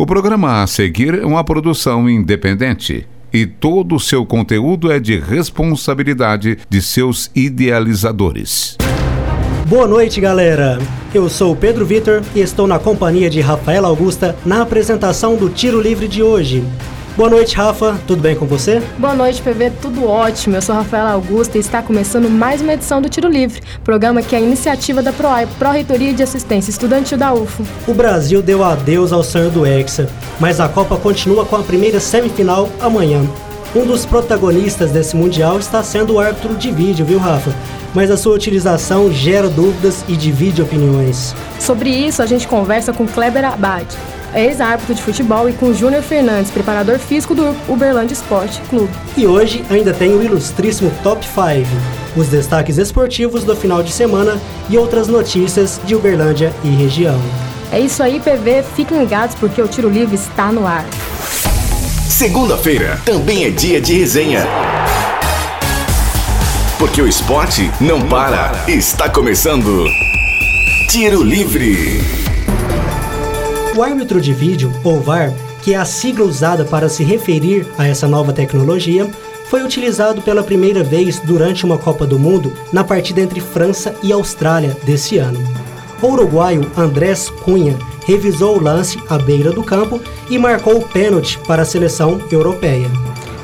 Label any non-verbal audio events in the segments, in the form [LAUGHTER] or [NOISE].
O programa a seguir é uma produção independente e todo o seu conteúdo é de responsabilidade de seus idealizadores. Boa noite, galera. Eu sou Pedro Vitor e estou na companhia de Rafaela Augusta na apresentação do Tiro Livre de hoje. Boa noite, Rafa. Tudo bem com você? Boa noite, PV. Tudo ótimo. Eu sou Rafaela Augusta e está começando mais uma edição do Tiro Livre, programa que é a iniciativa da PROAI, Pró-Reitoria de Assistência Estudantil da UFO. O Brasil deu adeus ao sonho do Hexa, mas a Copa continua com a primeira semifinal amanhã. Um dos protagonistas desse Mundial está sendo o árbitro de vídeo, viu, Rafa? Mas a sua utilização gera dúvidas e divide opiniões. Sobre isso, a gente conversa com Kleber Abad, ex-árbitro de futebol, e com Júnior Fernandes, preparador físico do Uberlândia Esporte Clube. E hoje ainda tem o ilustríssimo Top 5, os destaques esportivos do final de semana e outras notícias de Uberlândia e região. É isso aí, PV. Fiquem ligados porque o Tiro Livre está no ar. Segunda-feira também é dia de resenha. Porque o esporte não para. Está começando. Tiro Livre. O árbitro de vídeo, ou VAR, que é a sigla usada para se referir a essa nova tecnologia, foi utilizado pela primeira vez durante uma Copa do Mundo na partida entre França e Austrália desse ano. O uruguaio Andrés Cunha revisou o lance à beira do campo e marcou o pênalti para a seleção europeia.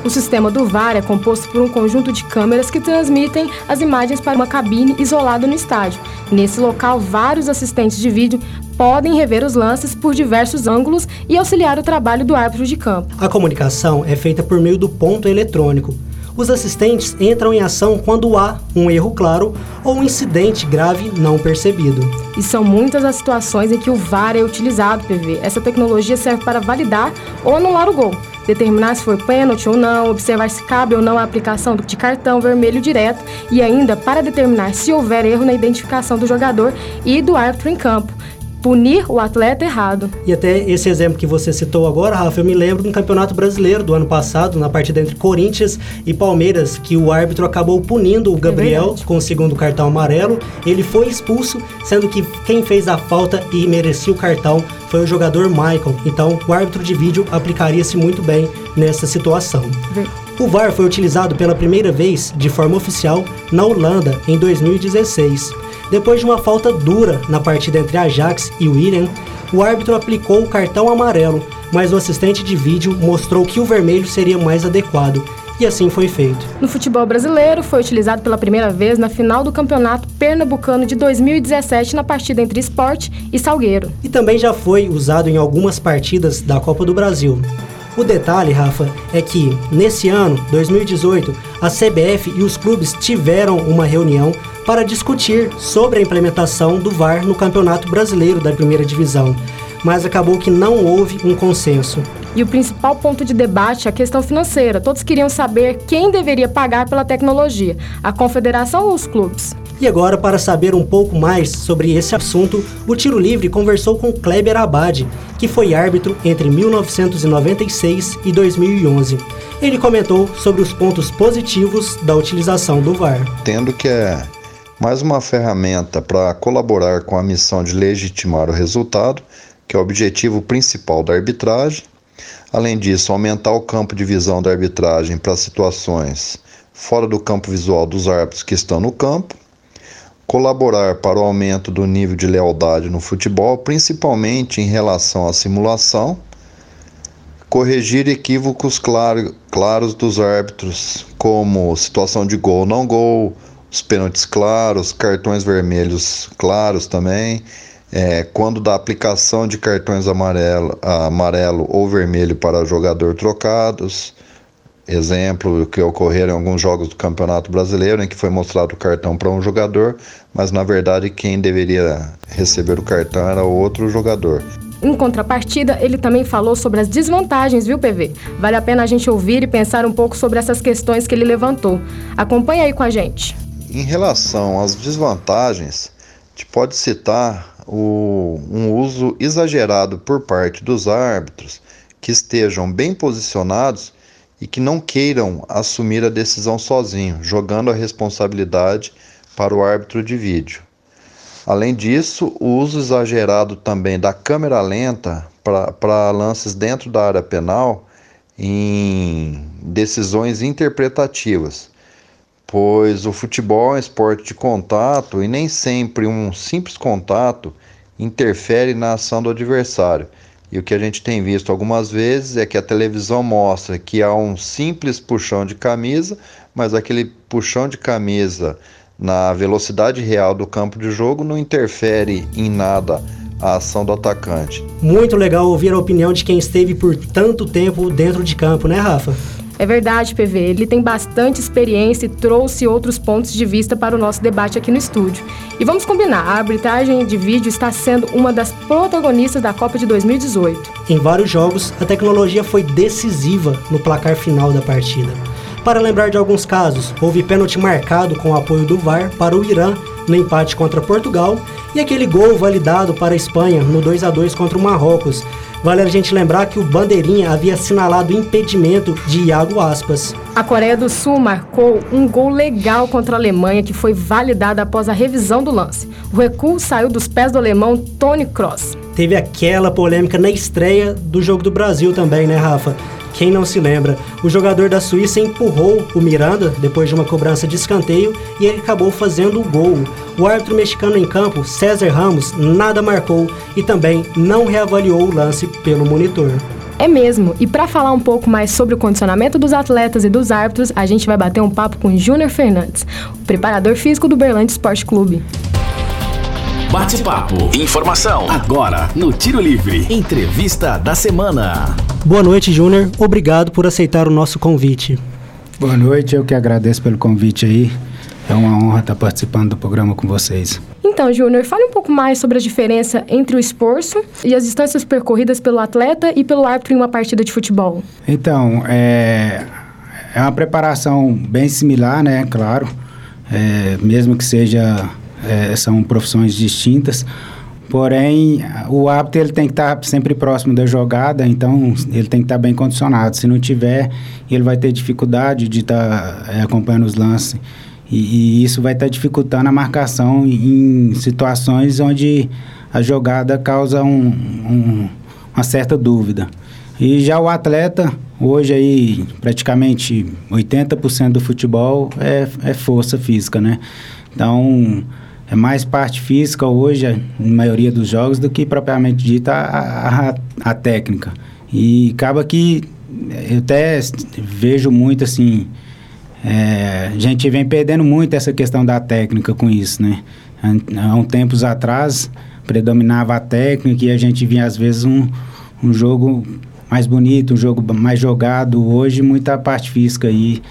O sistema do VAR é composto por um conjunto de câmeras que transmitem as imagens para uma cabine isolada no estádio. Nesse local, vários assistentes de vídeo podem rever os lances por diversos ângulos e auxiliar o trabalho do árbitro de campo. A comunicação é feita por meio do ponto eletrônico. Os assistentes entram em ação quando há um erro claro ou um incidente grave não percebido. E são muitas as situações em que o VAR é utilizado, PV. Essa tecnologia serve para validar ou anular o gol determinar se foi pênalti ou não, observar se cabe ou não a aplicação de cartão vermelho direto e ainda para determinar se houver erro na identificação do jogador e do árbitro em campo punir o atleta errado. E até esse exemplo que você citou agora, Rafa, eu me lembro um campeonato brasileiro do ano passado, na partida entre Corinthians e Palmeiras, que o árbitro acabou punindo o é Gabriel é com o segundo cartão amarelo. Ele foi expulso, sendo que quem fez a falta e merecia o cartão foi o jogador Michael. Então, o árbitro de vídeo aplicaria-se muito bem nessa situação. O VAR foi utilizado pela primeira vez de forma oficial na Holanda em 2016. Depois de uma falta dura na partida entre Ajax e William, o árbitro aplicou o cartão amarelo, mas o assistente de vídeo mostrou que o vermelho seria mais adequado. E assim foi feito. No futebol brasileiro, foi utilizado pela primeira vez na final do Campeonato Pernambucano de 2017 na partida entre Esporte e Salgueiro. E também já foi usado em algumas partidas da Copa do Brasil. O detalhe, Rafa, é que nesse ano, 2018, a CBF e os clubes tiveram uma reunião para discutir sobre a implementação do VAR no Campeonato Brasileiro da Primeira Divisão, mas acabou que não houve um consenso. E o principal ponto de debate é a questão financeira. Todos queriam saber quem deveria pagar pela tecnologia, a confederação ou os clubes. E agora, para saber um pouco mais sobre esse assunto, o Tiro Livre conversou com Kleber Abad, que foi árbitro entre 1996 e 2011. Ele comentou sobre os pontos positivos da utilização do VAR. Tendo que é mais uma ferramenta para colaborar com a missão de legitimar o resultado, que é o objetivo principal da arbitragem. Além disso, aumentar o campo de visão da arbitragem para situações fora do campo visual dos árbitros que estão no campo colaborar para o aumento do nível de lealdade no futebol, principalmente em relação à simulação, corrigir equívocos claro, claros dos árbitros, como situação de gol não gol, os pênaltis claros, cartões vermelhos claros também, é, quando da aplicação de cartões amarelo, amarelo ou vermelho para jogador trocados, exemplo que ocorreram em alguns jogos do Campeonato Brasileiro, em que foi mostrado o cartão para um jogador, mas na verdade quem deveria receber o cartão era outro jogador. Em contrapartida, ele também falou sobre as desvantagens, viu, PV? Vale a pena a gente ouvir e pensar um pouco sobre essas questões que ele levantou. Acompanhe aí com a gente. Em relação às desvantagens, te pode citar o, um uso exagerado por parte dos árbitros que estejam bem posicionados e que não queiram assumir a decisão sozinho, jogando a responsabilidade para o árbitro de vídeo. Além disso, o uso exagerado também da câmera lenta para lances dentro da área penal em decisões interpretativas, pois o futebol é um esporte de contato e nem sempre um simples contato interfere na ação do adversário. E o que a gente tem visto algumas vezes é que a televisão mostra que há um simples puxão de camisa, mas aquele puxão de camisa na velocidade real do campo de jogo não interfere em nada a ação do atacante. Muito legal ouvir a opinião de quem esteve por tanto tempo dentro de campo, né, Rafa? É verdade, PV. Ele tem bastante experiência e trouxe outros pontos de vista para o nosso debate aqui no estúdio. E vamos combinar, a arbitragem de vídeo está sendo uma das protagonistas da Copa de 2018. Em vários jogos, a tecnologia foi decisiva no placar final da partida. Para lembrar de alguns casos, houve pênalti marcado com o apoio do VAR para o Irã no empate contra Portugal e aquele gol validado para a Espanha no 2 a 2 contra o Marrocos. Vale a gente lembrar que o Bandeirinha havia assinalado impedimento de Iago Aspas. A Coreia do Sul marcou um gol legal contra a Alemanha que foi validado após a revisão do lance. O recuo saiu dos pés do alemão Tony Kroos. Teve aquela polêmica na estreia do jogo do Brasil também, né, Rafa? Quem não se lembra, o jogador da Suíça empurrou o Miranda depois de uma cobrança de escanteio e ele acabou fazendo o gol. O árbitro mexicano em campo, César Ramos, nada marcou e também não reavaliou o lance pelo monitor. É mesmo. E para falar um pouco mais sobre o condicionamento dos atletas e dos árbitros, a gente vai bater um papo com Júnior Fernandes, o preparador físico do Berlândia Esporte Clube. Bate-papo. Informação. Agora, no Tiro Livre. Entrevista da semana. Boa noite, Júnior. Obrigado por aceitar o nosso convite. Boa noite, eu que agradeço pelo convite aí. É uma honra estar participando do programa com vocês. Então, Júnior, fale um pouco mais sobre a diferença entre o esforço e as distâncias percorridas pelo atleta e pelo árbitro em uma partida de futebol. Então, é, é uma preparação bem similar, né? Claro. É, mesmo que seja é, são profissões distintas. Porém, o árbitro ele tem que estar sempre próximo da jogada, então ele tem que estar bem condicionado. Se não tiver, ele vai ter dificuldade de estar é, acompanhando os lances. E, e, isso vai estar dificultando a marcação em situações onde a jogada causa um, um, uma certa dúvida. E já o atleta, hoje aí praticamente 80% do futebol é, é força física, né? Então é mais parte física hoje, na maioria dos jogos, do que propriamente dita a, a, a técnica. E acaba que eu até vejo muito assim. É, a gente vem perdendo muito essa questão da técnica com isso, né? Há um tempos atrás predominava a técnica e a gente via às vezes um, um jogo mais bonito, um jogo mais jogado. Hoje muita parte física aí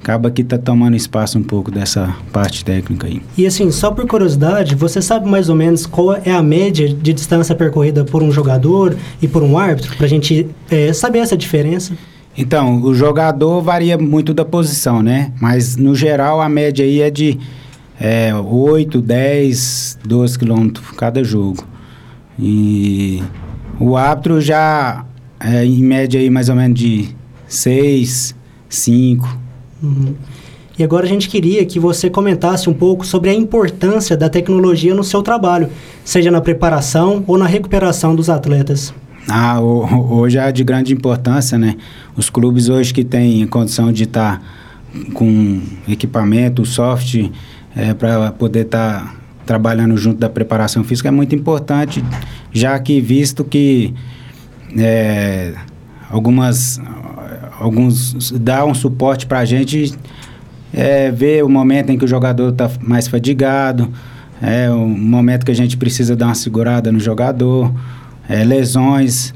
acaba que está tomando espaço um pouco dessa parte técnica aí. E assim, só por curiosidade, você sabe mais ou menos qual é a média de distância percorrida por um jogador e por um árbitro, para a gente é, saber essa diferença? Então, o jogador varia muito da posição, né? Mas, no geral, a média aí é de é, 8, 10, 12 quilômetros cada jogo. E o árbitro já, é, em média aí, mais ou menos de 6, 5 Uhum. E agora a gente queria que você comentasse um pouco sobre a importância da tecnologia no seu trabalho, seja na preparação ou na recuperação dos atletas. Ah, hoje é de grande importância, né? Os clubes hoje que têm condição de estar tá com equipamento, software, é, para poder estar tá trabalhando junto da preparação física é muito importante, já que visto que é, algumas alguns dá um suporte para a gente é, ver o momento em que o jogador está mais fadigado, é o momento que a gente precisa dar uma segurada no jogador, é, lesões.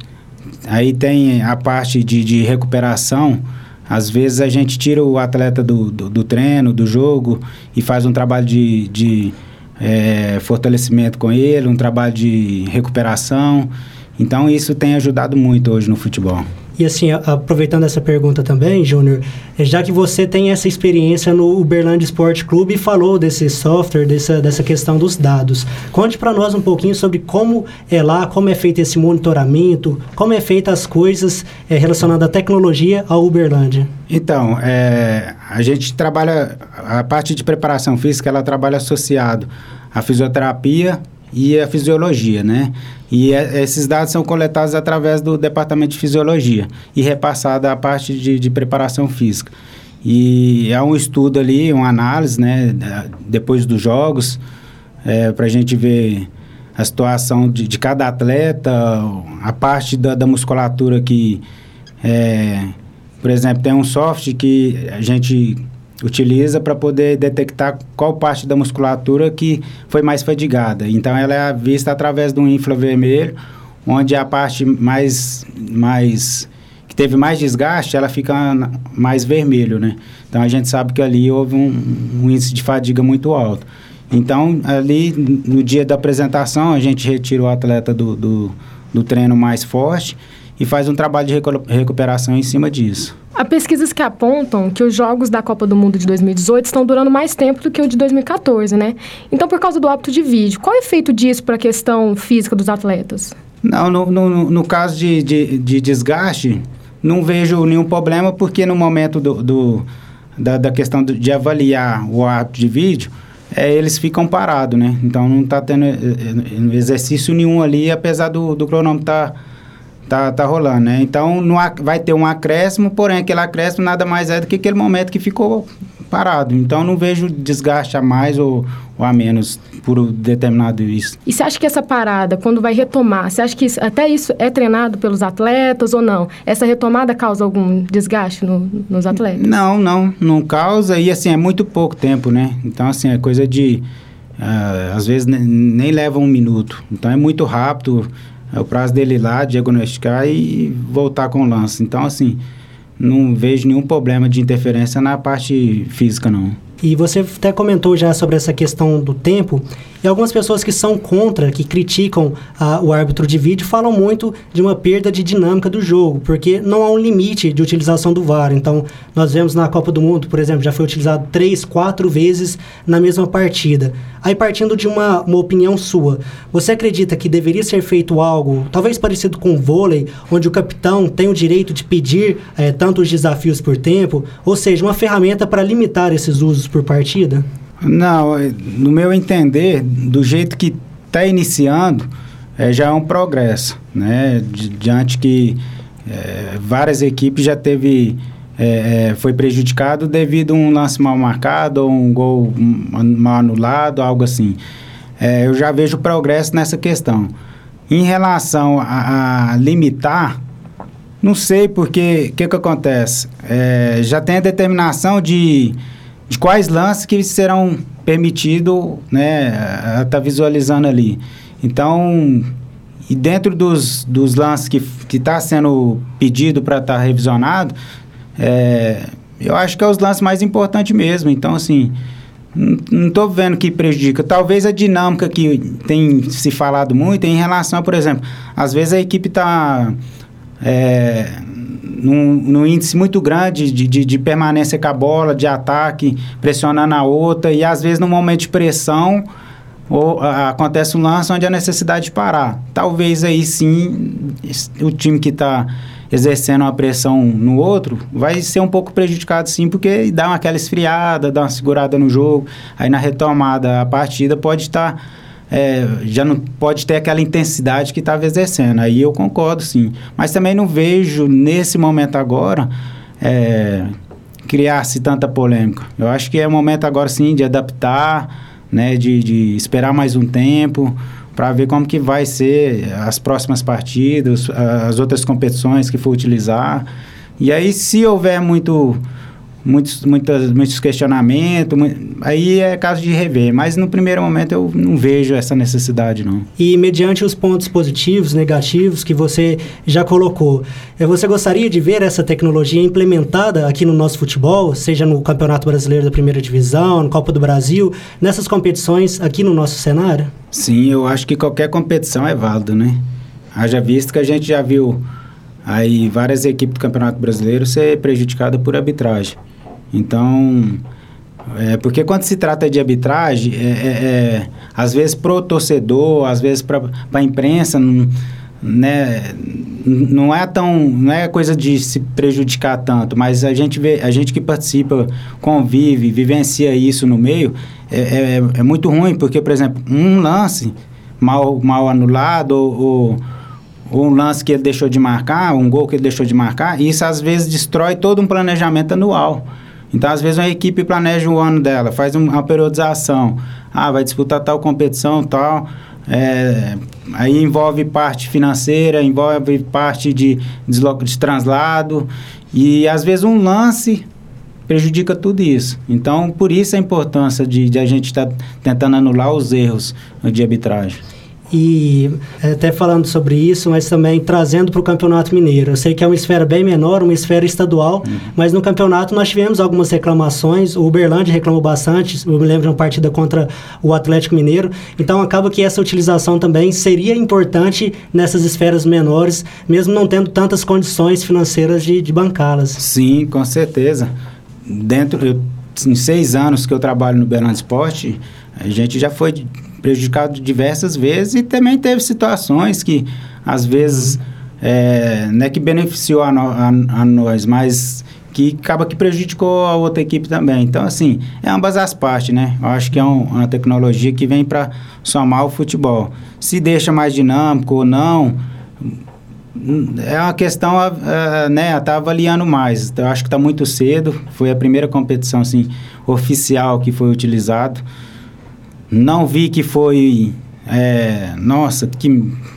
Aí tem a parte de, de recuperação. Às vezes a gente tira o atleta do, do, do treino, do jogo e faz um trabalho de, de é, fortalecimento com ele, um trabalho de recuperação. Então isso tem ajudado muito hoje no futebol. E assim, aproveitando essa pergunta também, Júnior, é, já que você tem essa experiência no Uberlândia Esporte Clube e falou desse software, dessa, dessa questão dos dados, conte para nós um pouquinho sobre como é lá, como é feito esse monitoramento, como é feita as coisas é, relacionadas à tecnologia ao Uberlândia. Então, é, a gente trabalha, a parte de preparação física, ela trabalha associado à fisioterapia e a fisiologia, né? E é, esses dados são coletados através do departamento de fisiologia e repassado à parte de, de preparação física. E é um estudo ali, uma análise, né, depois dos jogos, é, para a gente ver a situação de, de, cada atleta, a parte da, da musculatura que, é, por exemplo, tem um software que a gente utiliza para poder detectar qual parte da musculatura que foi mais fadigada. Então, ela é vista através de um infravermelho, onde a parte mais, mais que teve mais desgaste, ela fica mais vermelho, né? Então, a gente sabe que ali houve um, um índice de fadiga muito alto. Então, ali, no dia da apresentação, a gente retira o atleta do, do, do treino mais forte e faz um trabalho de recuperação em cima disso. Há pesquisas que apontam que os jogos da Copa do Mundo de 2018 estão durando mais tempo do que o de 2014, né? Então, por causa do hábito de vídeo, qual é o efeito disso para a questão física dos atletas? Não, no, no, no caso de, de, de, desgaste, não vejo nenhum problema, porque no momento do, do da, da, questão de avaliar o hábito de vídeo, é, eles ficam parados, né? Então, não está tendo é, é, exercício nenhum ali, apesar do, do cronômetro estar... Tá tá, tá rolando, né? Então no, vai ter um acréscimo, porém aquele acréscimo nada mais é do que aquele momento que ficou parado. Então não vejo desgaste a mais ou, ou a menos por determinado isso. E você acha que essa parada, quando vai retomar, você acha que isso, até isso é treinado pelos atletas ou não? Essa retomada causa algum desgaste no, nos atletas? Não, não, não causa e assim é muito pouco tempo, né? Então assim é coisa de uh, às vezes nem leva um minuto. Então é muito rápido. É o prazo dele ir lá, diagnosticar e voltar com o lance. Então, assim, não vejo nenhum problema de interferência na parte física, não. E você até comentou já sobre essa questão do tempo. E algumas pessoas que são contra, que criticam a, o árbitro de vídeo, falam muito de uma perda de dinâmica do jogo, porque não há um limite de utilização do VAR. Então, nós vemos na Copa do Mundo, por exemplo, já foi utilizado três, quatro vezes na mesma partida. Aí, partindo de uma, uma opinião sua, você acredita que deveria ser feito algo, talvez parecido com o vôlei, onde o capitão tem o direito de pedir é, tanto os desafios por tempo, ou seja, uma ferramenta para limitar esses usos por partida? Não, é, no meu entender, do jeito que está iniciando, é, já é um progresso, né? diante que é, várias equipes já teve é, é, foi prejudicado devido a um lance mal marcado ou um gol mal anulado, algo assim. É, eu já vejo progresso nessa questão. Em relação a, a limitar, não sei porque o que, que acontece. É, já tem a determinação de de quais lances que serão permitidos, né, tá visualizando ali. Então, e dentro dos, dos lances que está sendo pedido para estar tá revisionado, é, eu acho que é os lances mais importantes mesmo. Então, assim, não estou vendo que prejudica. Talvez a dinâmica que tem se falado muito em relação, por exemplo, às vezes a equipe está é, num, num, índice muito grande de, de, de, permanência com a bola, de ataque, pressionando a outra, e às vezes no momento de pressão ou, a, acontece um lance onde há necessidade de parar. Talvez aí sim o time que está exercendo uma pressão no outro vai ser um pouco prejudicado sim, porque dá aquela esfriada, dá uma segurada no jogo, aí na retomada a partida pode estar. Tá é, já não pode ter aquela intensidade que estava exercendo. Aí eu concordo, sim. Mas também não vejo, nesse momento agora, é, criar-se tanta polêmica. Eu acho que é momento agora, sim, de adaptar, né, de, de esperar mais um tempo para ver como que vai ser as próximas partidas, as outras competições que for utilizar. E aí, se houver muito muitos, muitas, muitos questionamentos, aí é caso de rever, mas no primeiro momento eu não vejo essa necessidade não. E mediante os pontos positivos, negativos que você já colocou, eh, você gostaria de ver essa tecnologia implementada aqui no nosso futebol, seja no Campeonato Brasileiro da Primeira Divisão, no Copa do Brasil, nessas competições aqui no nosso cenário? Sim, eu acho que qualquer competição é válida, né? Haja visto que a gente já viu aí várias equipes do Campeonato Brasileiro ser prejudicada por arbitragem. Então, é, porque quando se trata de arbitragem, é, é, é às vezes pro torcedor, às vezes para a imprensa, não, né, não é tão, não é coisa de se prejudicar tanto, mas a gente vê, a gente que participa, convive, vivencia isso no meio, é, é, é muito ruim, porque, por exemplo, um lance mal, mal anulado ou, ou, um lance que ele deixou de marcar, um gol que ele deixou de marcar, isso às vezes destrói todo um planejamento anual. Então, às vezes, uma equipe planeja o ano dela, faz uma periodização. Ah, vai disputar tal competição, tal. É, aí envolve parte financeira, envolve parte de, de, translado. E, às vezes, um lance prejudica tudo isso. Então, por isso a importância de, de a gente estar tá tentando anular os erros de arbitragem. E é, até falando sobre isso, mas também trazendo para o Campeonato Mineiro. Eu sei que é uma esfera bem menor, uma esfera estadual, uhum. mas no campeonato nós tivemos algumas reclamações. O Uberlândia reclamou bastante, eu me lembro de uma partida contra o Atlético Mineiro. Então acaba que essa utilização também seria importante nessas esferas menores, mesmo não tendo tantas condições financeiras de, de bancá-las. Sim, com certeza dentro eu, em seis anos que eu trabalho no Belândia Esporte, a gente já foi prejudicado diversas vezes e também teve situações que às vezes é, não é que beneficiou a, no, a, a, nós, mas que acaba que prejudicou a outra equipe também. Então, assim, é ambas as partes, né? Eu acho que é um, uma tecnologia que vem para somar o futebol. Se deixa mais dinâmico ou não, é uma questão, uh, né, tá avaliando mais. Eu acho que está muito cedo. Foi a primeira competição, assim, oficial que foi utilizado. Não vi que foi, é, nossa, que,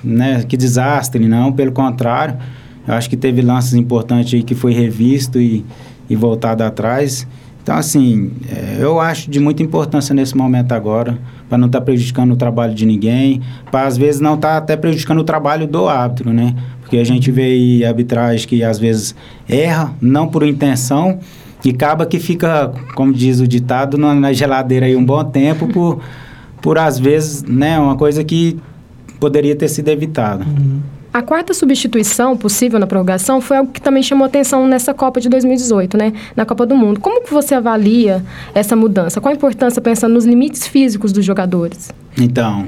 né, que desastre, não. Pelo contrário, eu acho que teve lances importantes aí que foi revisto e, e voltado atrás. Então, assim, é, eu acho de muita importância nesse momento agora, para não estar tá prejudicando o trabalho de ninguém, para às vezes não estar tá até prejudicando o trabalho do árbitro, né? Porque a gente vê aí arbitragem que às vezes erra, não por intenção, e acaba que fica, como diz o ditado, na geladeira aí um bom tempo, por, [LAUGHS] por às vezes, né, uma coisa que poderia ter sido evitada. Uhum. A quarta substituição possível na prorrogação foi algo que também chamou atenção nessa Copa de 2018, né? Na Copa do Mundo. Como que você avalia essa mudança? Qual a importância pensando nos limites físicos dos jogadores? Então,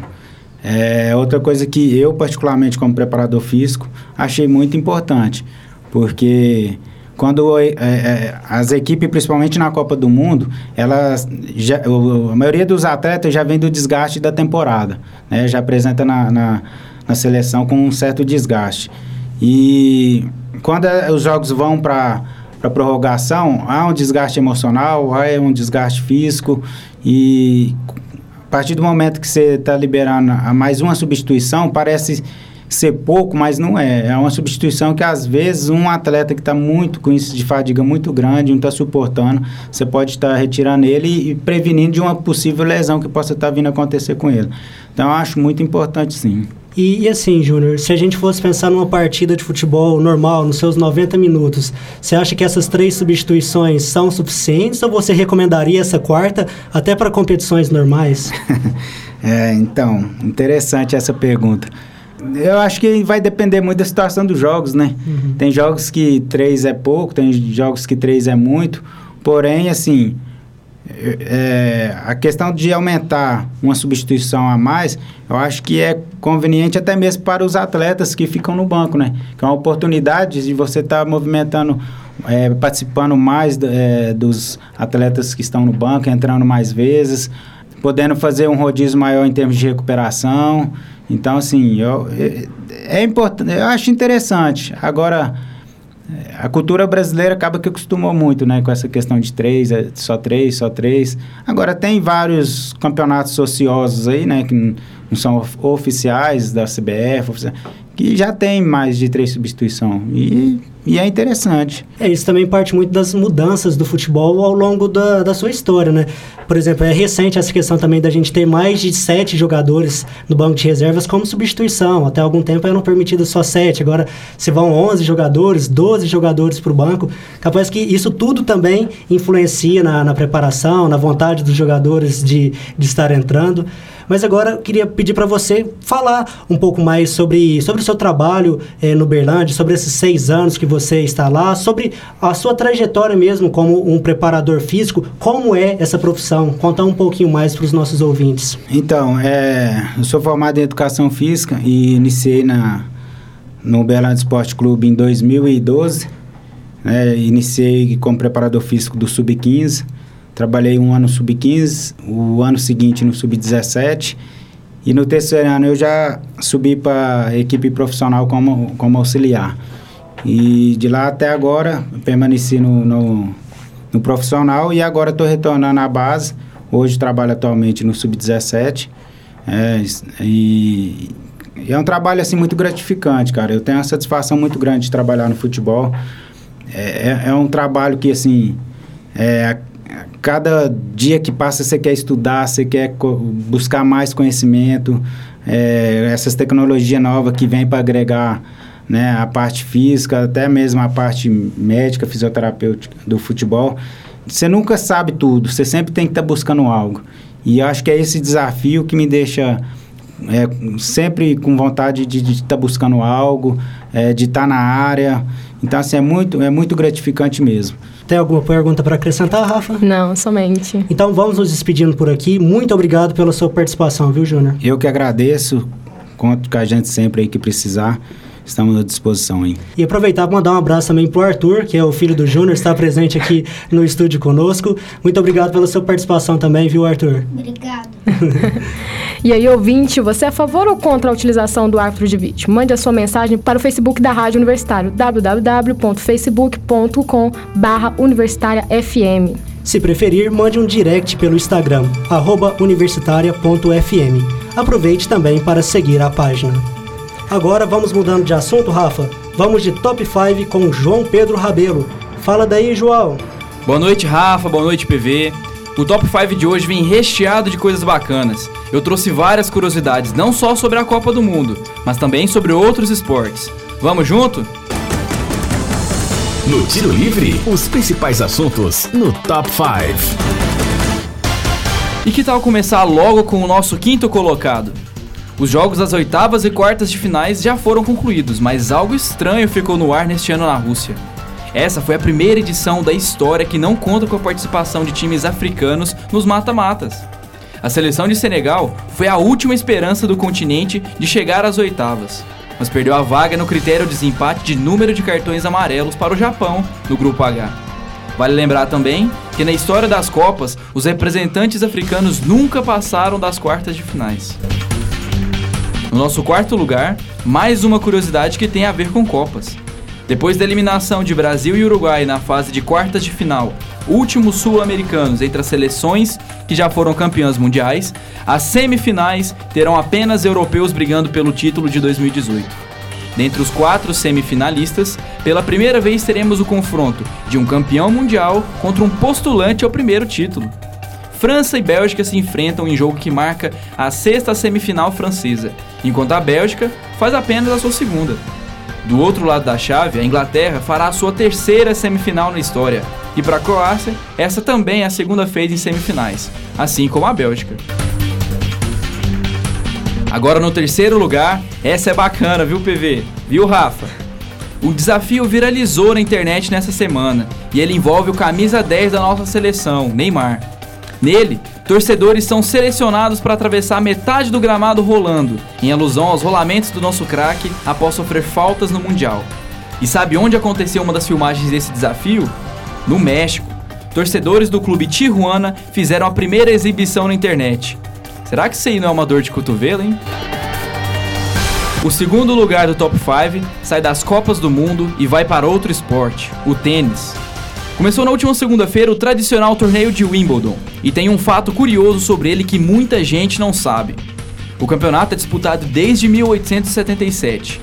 é outra coisa que eu, particularmente como preparador físico, achei muito importante. Porque quando é, é, as equipes, principalmente na Copa do Mundo, elas já, a maioria dos atletas já vem do desgaste da temporada, né? Já apresenta na, na na seleção com um certo desgaste. E quando os jogos vão para para prorrogação, há um desgaste emocional, há um desgaste físico e a partir do momento que você está liberando a mais uma substituição, parece ser pouco, mas não é. É uma substituição que às vezes um atleta que está muito com isso de fadiga muito grande, não está suportando, você pode estar tá retirando ele e prevenindo de uma possível lesão que possa estar tá vindo acontecer com ele. Então eu acho muito importante sim. E, e, assim, Júnior, se a gente fosse pensar numa partida de futebol normal, nos seus 90 minutos, você acha que essas três substituições são suficientes ou você recomendaria essa quarta até para competições normais? [LAUGHS] é, então, interessante essa pergunta. Eu acho que vai depender muito da situação dos jogos, né? Uhum. Tem jogos que três é pouco, tem jogos que três é muito. Porém, assim, é, a questão de aumentar uma substituição a mais, eu acho que é conveniente até mesmo para os atletas que ficam no banco, né? Que é uma oportunidade de você estar tá movimentando, é, participando mais é, dos atletas que estão no banco, entrando mais vezes, podendo fazer um rodízio maior em termos de recuperação. Então, assim, eu, é, é importante, eu acho interessante. Agora a cultura brasileira acaba que acostumou muito, né, com essa questão de três, é só três, só três. Agora tem vários campeonatos ociosos aí, né, que não são oficiais da CBF, que já tem mais de três substituição e, e é interessante. É, isso também parte muito das mudanças do futebol ao longo da, da sua história, né? Por exemplo, é recente essa questão também da gente ter mais de sete jogadores no banco de reservas como substituição. Até algum tempo eram permitidos só sete, agora se vão 11 jogadores, 12 jogadores para o banco. Capaz que isso tudo também influencia na, na preparação, na vontade dos jogadores de, de estar entrando. Mas agora eu queria pedir para você falar um pouco mais sobre, sobre o seu trabalho eh, no Berlândia, sobre esses seis anos que você está lá, sobre a sua trajetória mesmo como um preparador físico, como é essa profissão? Contar um pouquinho mais para os nossos ouvintes. Então, é, eu sou formado em Educação Física e iniciei na, no Berlândia Esporte Clube em 2012. Né, iniciei como preparador físico do Sub-15 Trabalhei um ano no sub-15, o ano seguinte no sub-17 E no terceiro ano eu já subi para equipe profissional como, como auxiliar. E de lá até agora permaneci no, no, no profissional e agora estou retornando à base. Hoje trabalho atualmente no Sub-17. É, e é um trabalho assim muito gratificante, cara. Eu tenho uma satisfação muito grande de trabalhar no futebol. É, é, é um trabalho que assim é, cada dia que passa você quer estudar, você quer buscar mais conhecimento, é, essas tecnologias novas que vêm para agregar né, a parte física, até mesmo a parte médica, fisioterapêutica do futebol. Você nunca sabe tudo, você sempre tem que estar tá buscando algo. E acho que é esse desafio que me deixa é, sempre com vontade de estar tá buscando algo, é, de estar tá na área. Então, assim, é muito, é muito gratificante mesmo. Tem alguma pergunta para acrescentar, Rafa? Não, somente. Então vamos nos despedindo por aqui. Muito obrigado pela sua participação, viu, Júnior? Eu que agradeço. Conto com a gente sempre aí que precisar. Estamos à disposição aí. E aproveitar para mandar um abraço também para o Arthur, que é o filho do Júnior, está presente aqui no estúdio conosco. Muito obrigado pela sua participação também, viu, Arthur? Obrigado. [LAUGHS] e aí, ouvinte, você é a favor ou contra a utilização do árbitro de vídeo? Mande a sua mensagem para o Facebook da Rádio Universitário, www.facebook.com universitáriafm. Se preferir, mande um direct pelo Instagram, universitária.fm. Aproveite também para seguir a página. Agora vamos mudando de assunto, Rafa. Vamos de top 5 com João Pedro Rabelo. Fala daí, João. Boa noite, Rafa. Boa noite, PV. O top 5 de hoje vem recheado de coisas bacanas. Eu trouxe várias curiosidades, não só sobre a Copa do Mundo, mas também sobre outros esportes. Vamos junto? No Tiro Livre, os principais assuntos no Top 5. E que tal começar logo com o nosso quinto colocado? Os jogos das oitavas e quartas de finais já foram concluídos, mas algo estranho ficou no ar neste ano na Rússia. Essa foi a primeira edição da história que não conta com a participação de times africanos nos mata-matas. A seleção de Senegal foi a última esperança do continente de chegar às oitavas, mas perdeu a vaga no critério de desempate de número de cartões amarelos para o Japão no grupo H. Vale lembrar também que na história das Copas, os representantes africanos nunca passaram das quartas de finais. No nosso quarto lugar, mais uma curiosidade que tem a ver com Copas. Depois da eliminação de Brasil e Uruguai na fase de quartas de final, últimos sul-americanos entre as seleções que já foram campeãs mundiais, as semifinais terão apenas europeus brigando pelo título de 2018. Dentre os quatro semifinalistas, pela primeira vez teremos o confronto de um campeão mundial contra um postulante ao primeiro título. França e Bélgica se enfrentam em jogo que marca a sexta semifinal francesa, enquanto a Bélgica faz apenas a sua segunda. Do outro lado da chave, a Inglaterra fará a sua terceira semifinal na história, e para a Croácia, essa também é a segunda feita em semifinais, assim como a Bélgica. Agora no terceiro lugar, essa é bacana, viu, PV? Viu, Rafa? O desafio viralizou na internet nessa semana e ele envolve o camisa 10 da nossa seleção, Neymar. Nele, torcedores são selecionados para atravessar metade do gramado rolando, em alusão aos rolamentos do nosso craque após sofrer faltas no Mundial. E sabe onde aconteceu uma das filmagens desse desafio? No México. Torcedores do clube Tijuana fizeram a primeira exibição na internet. Será que isso aí não é uma dor de cotovelo, hein? O segundo lugar do top 5 sai das Copas do Mundo e vai para outro esporte, o tênis. Começou na última segunda-feira o tradicional torneio de Wimbledon, e tem um fato curioso sobre ele que muita gente não sabe. O campeonato é disputado desde 1877.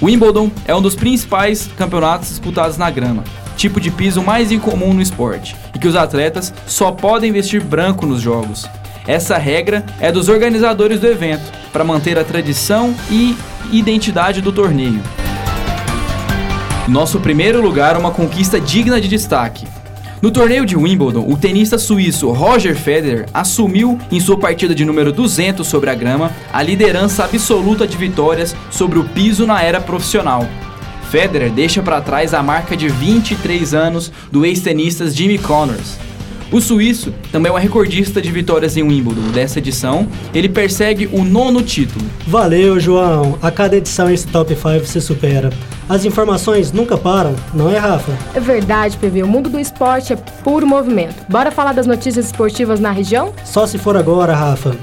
Wimbledon é um dos principais campeonatos disputados na grama, tipo de piso mais incomum no esporte, e que os atletas só podem vestir branco nos jogos. Essa regra é dos organizadores do evento, para manter a tradição e identidade do torneio. Nosso primeiro lugar é uma conquista digna de destaque. No torneio de Wimbledon, o tenista suíço Roger Federer assumiu em sua partida de número 200 sobre a grama a liderança absoluta de vitórias sobre o piso na era profissional. Federer deixa para trás a marca de 23 anos do ex-tenista Jimmy Connors. O suíço também é um recordista de vitórias em Wimbledon. Dessa edição, ele persegue o nono título. Valeu, João! A cada edição esse top 5 se supera. As informações nunca param, não é, Rafa? É verdade, PV. O mundo do esporte é puro movimento. Bora falar das notícias esportivas na região? Só se for agora, Rafa.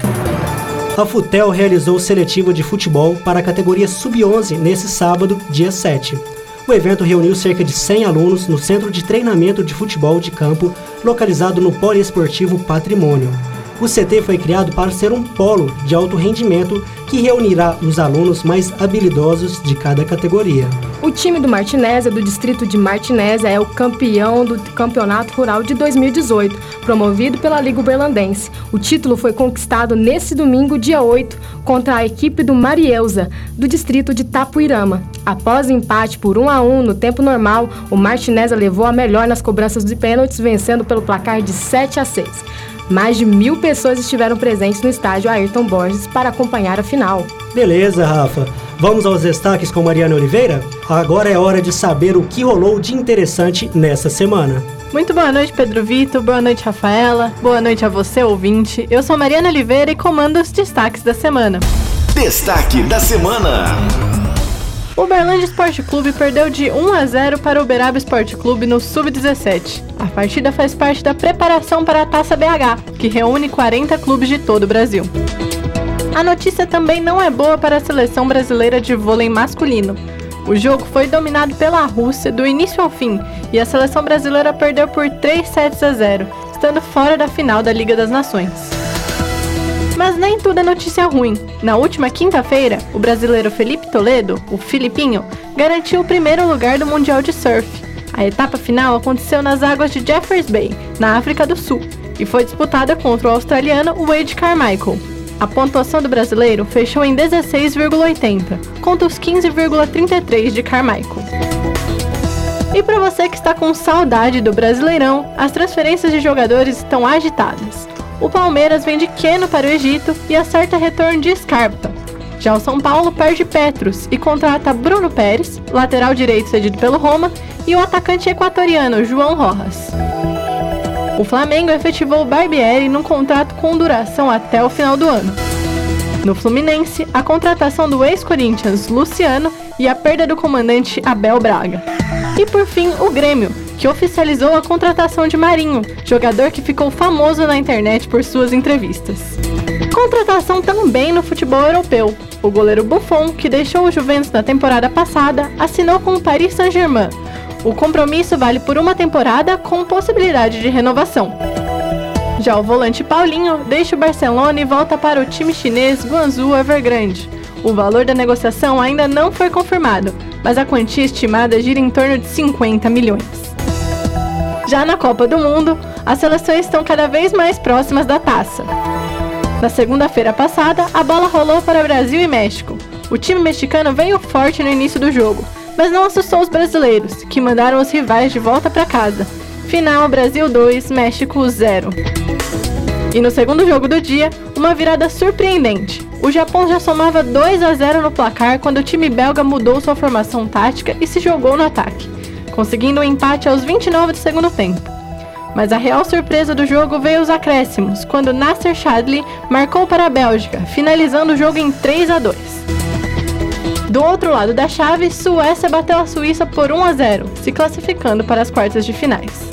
A Futel realizou seletiva de futebol para a categoria Sub-11 nesse sábado, dia 7. O evento reuniu cerca de 100 alunos no Centro de Treinamento de Futebol de Campo, localizado no Poliesportivo Patrimônio. O CT foi criado para ser um polo de alto rendimento que reunirá os alunos mais habilidosos de cada categoria. O time do Martinésia, do distrito de Martinésia, é o campeão do Campeonato Rural de 2018, promovido pela Liga Uberlandense. O título foi conquistado nesse domingo, dia 8, contra a equipe do Marieusa, do distrito de Tapuirama. Após empate por 1 a 1 no tempo normal, o Martinésia levou a melhor nas cobranças de pênaltis, vencendo pelo placar de 7 a 6. Mais de mil pessoas estiveram presentes no estádio Ayrton Borges para acompanhar a final. Beleza, Rafa. Vamos aos destaques com Mariana Oliveira? Agora é hora de saber o que rolou de interessante nessa semana. Muito boa noite, Pedro Vitor. Boa noite, Rafaela. Boa noite a você, ouvinte. Eu sou Mariana Oliveira e comando os destaques da semana. Destaque da semana. O Uberlândia Esporte Clube perdeu de 1 a 0 para o Uberaba Esporte Clube no Sub-17. A partida faz parte da preparação para a Taça BH, que reúne 40 clubes de todo o Brasil. A notícia também não é boa para a seleção brasileira de vôlei masculino. O jogo foi dominado pela Rússia do início ao fim e a seleção brasileira perdeu por 3 sets a 0, estando fora da final da Liga das Nações. Mas nem tudo é notícia ruim. Na última quinta-feira, o brasileiro Felipe Toledo, o Filipinho, garantiu o primeiro lugar do Mundial de Surf. A etapa final aconteceu nas águas de Jeffreys Bay, na África do Sul, e foi disputada contra o australiano Wade Carmichael. A pontuação do brasileiro fechou em 16,80, contra os 15,33 de Carmichael. E para você que está com saudade do Brasileirão, as transferências de jogadores estão agitadas o Palmeiras vende Keno para o Egito e acerta retorno de Scarpa. Já o São Paulo perde Petros e contrata Bruno Pérez, lateral direito cedido pelo Roma, e o atacante equatoriano João Rojas. O Flamengo efetivou Barbieri num contrato com duração até o final do ano. No Fluminense, a contratação do ex-Corinthians Luciano e a perda do comandante Abel Braga. E por fim, o Grêmio, que oficializou a contratação de Marinho, jogador que ficou famoso na internet por suas entrevistas. Contratação também no futebol europeu. O goleiro Buffon, que deixou o Juventus na temporada passada, assinou com o Paris Saint-Germain. O compromisso vale por uma temporada com possibilidade de renovação. Já o volante Paulinho deixa o Barcelona e volta para o time chinês Guangzhou Evergrande. O valor da negociação ainda não foi confirmado, mas a quantia estimada gira em torno de 50 milhões. Já na Copa do Mundo, as seleções estão cada vez mais próximas da taça. Na segunda-feira passada, a bola rolou para Brasil e México. O time mexicano veio forte no início do jogo, mas não assustou os brasileiros, que mandaram os rivais de volta para casa. Final Brasil 2, México 0. E no segundo jogo do dia, uma virada surpreendente. O Japão já somava 2 a 0 no placar quando o time belga mudou sua formação tática e se jogou no ataque conseguindo um empate aos 29 do segundo tempo. Mas a real surpresa do jogo veio aos acréscimos, quando Nasser Chadli marcou para a Bélgica, finalizando o jogo em 3 a 2. Do outro lado da chave, Suécia bateu a Suíça por 1 a 0, se classificando para as quartas de finais.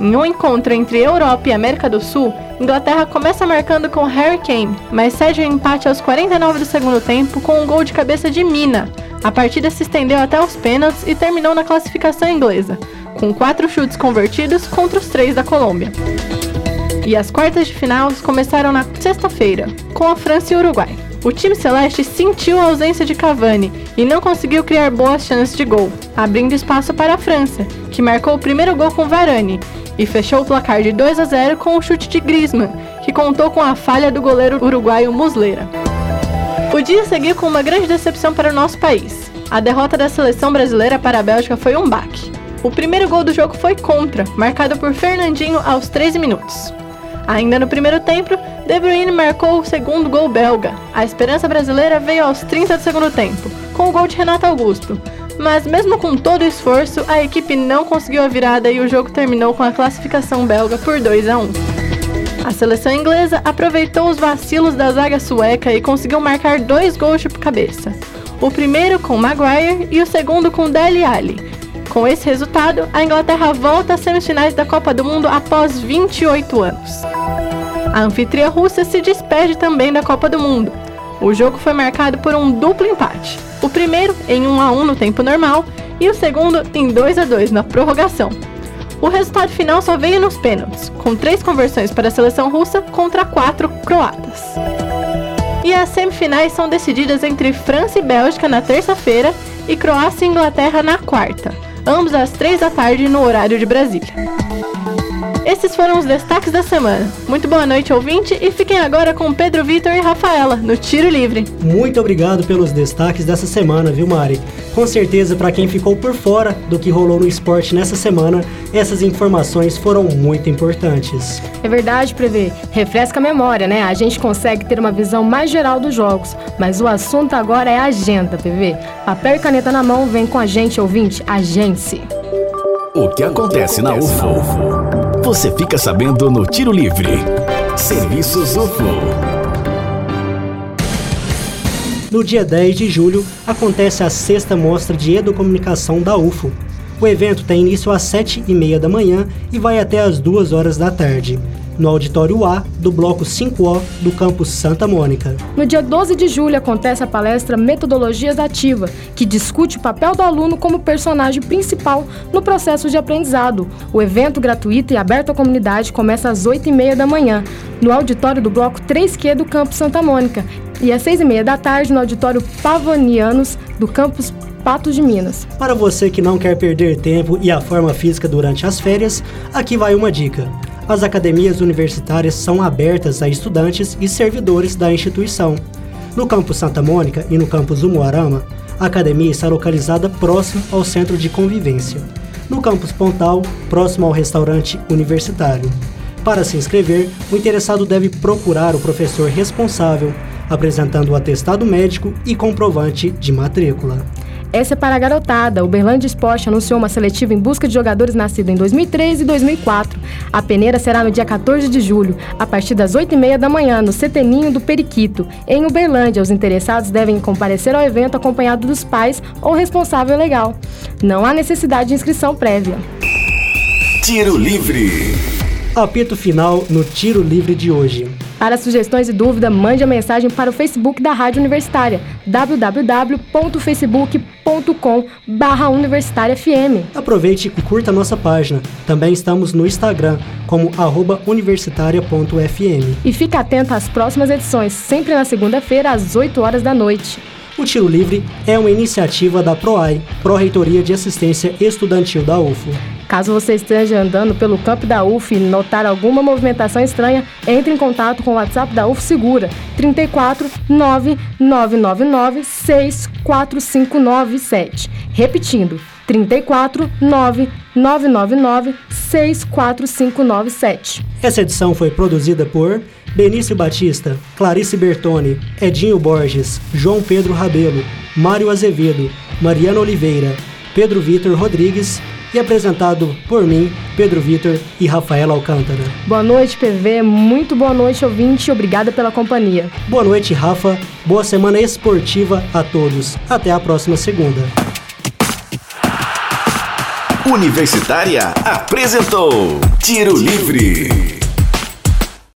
Em um encontro entre Europa e América do Sul, Inglaterra começa marcando com Harry Kane, mas cede o um empate aos 49 do segundo tempo com um gol de cabeça de Mina, a partida se estendeu até os pênaltis e terminou na classificação inglesa, com quatro chutes convertidos contra os três da Colômbia. E as quartas de final começaram na sexta-feira, com a França e o Uruguai. O time celeste sentiu a ausência de Cavani e não conseguiu criar boas chances de gol, abrindo espaço para a França, que marcou o primeiro gol com Varane e fechou o placar de 2 a 0 com o chute de Griezmann, que contou com a falha do goleiro uruguaio Muslera. O dia seguiu com uma grande decepção para o nosso país. A derrota da seleção brasileira para a Bélgica foi um baque. O primeiro gol do jogo foi contra, marcado por Fernandinho aos 13 minutos. Ainda no primeiro tempo, De Bruyne marcou o segundo gol belga. A esperança brasileira veio aos 30 do segundo tempo, com o gol de Renato Augusto. Mas mesmo com todo o esforço, a equipe não conseguiu a virada e o jogo terminou com a classificação belga por 2 a 1. A seleção inglesa aproveitou os vacilos da zaga sueca e conseguiu marcar dois gols de cabeça. O primeiro com Maguire e o segundo com Dele Alli. Com esse resultado, a Inglaterra volta às semifinais da Copa do Mundo após 28 anos. A anfitriã Rússia se despede também da Copa do Mundo. O jogo foi marcado por um duplo empate. O primeiro em 1 a 1 no tempo normal e o segundo em 2 a 2 na prorrogação. O resultado final só veio nos pênaltis, com três conversões para a seleção russa contra quatro croatas. E as semifinais são decididas entre França e Bélgica na terça-feira e Croácia e Inglaterra na quarta, ambos às três da tarde no horário de Brasília. Esses foram os destaques da semana. Muito boa noite, ouvinte, e fiquem agora com Pedro Vitor e Rafaela, no Tiro Livre. Muito obrigado pelos destaques dessa semana, viu, Mari? Com certeza, para quem ficou por fora do que rolou no esporte nessa semana, essas informações foram muito importantes. É verdade, Prevê. Refresca a memória, né? A gente consegue ter uma visão mais geral dos jogos. Mas o assunto agora é a agenda, PV. Papel e caneta na mão, vem com a gente, ouvinte. Agence. O que acontece na UFO? Você fica sabendo no Tiro Livre. Serviços UFO. No dia 10 de julho, acontece a sexta mostra de educomunicação da UFO. O evento tem início às 7h30 da manhã e vai até às 2 horas da tarde no auditório A do bloco 5O do campus Santa Mônica. No dia 12 de julho acontece a palestra Metodologias Ativa, que discute o papel do aluno como personagem principal no processo de aprendizado. O evento gratuito e aberto à comunidade começa às 8h30 da manhã, no auditório do bloco 3Q do campus Santa Mônica, e às 6h30 da tarde no auditório Pavanianos do campus Patos de Minas. Para você que não quer perder tempo e a forma física durante as férias, aqui vai uma dica as academias universitárias são abertas a estudantes e servidores da instituição. No campus Santa Mônica e no campus Umuarama, a academia está localizada próximo ao centro de convivência. No campus Pontal, próximo ao restaurante universitário. Para se inscrever, o interessado deve procurar o professor responsável, apresentando o atestado médico e comprovante de matrícula. Essa é para a garotada. O Berlândia Esporte anunciou uma seletiva em busca de jogadores nascidos em 2003 e 2004. A peneira será no dia 14 de julho, a partir das 8h30 da manhã, no Seteninho do Periquito. Em Uberlândia, os interessados devem comparecer ao evento acompanhado dos pais ou responsável legal. Não há necessidade de inscrição prévia. Tiro Livre. Apito final no Tiro Livre de hoje. Para sugestões e dúvidas, mande a mensagem para o Facebook da Rádio Universitária, www.facebook.com universitariafm. Aproveite e curta a nossa página. Também estamos no Instagram, como universitaria.fm. E fique atento às próximas edições, sempre na segunda-feira, às 8 horas da noite. O Tiro Livre é uma iniciativa da PROAI, Pró-Reitoria de Assistência Estudantil da UFO. Caso você esteja andando pelo campo da UF e notar alguma movimentação estranha, entre em contato com o WhatsApp da UF Segura 34 9999 64597. Repetindo, 34 9999 64597. Essa edição foi produzida por Benício Batista, Clarice Bertoni, Edinho Borges, João Pedro Rabelo, Mário Azevedo, Mariana Oliveira, Pedro Vitor Rodrigues e apresentado por mim, Pedro Vitor e Rafaela Alcântara. Boa noite, PV. Muito boa noite, ouvinte. Obrigada pela companhia. Boa noite, Rafa. Boa semana esportiva a todos. Até a próxima segunda. Universitária apresentou Tiro Livre.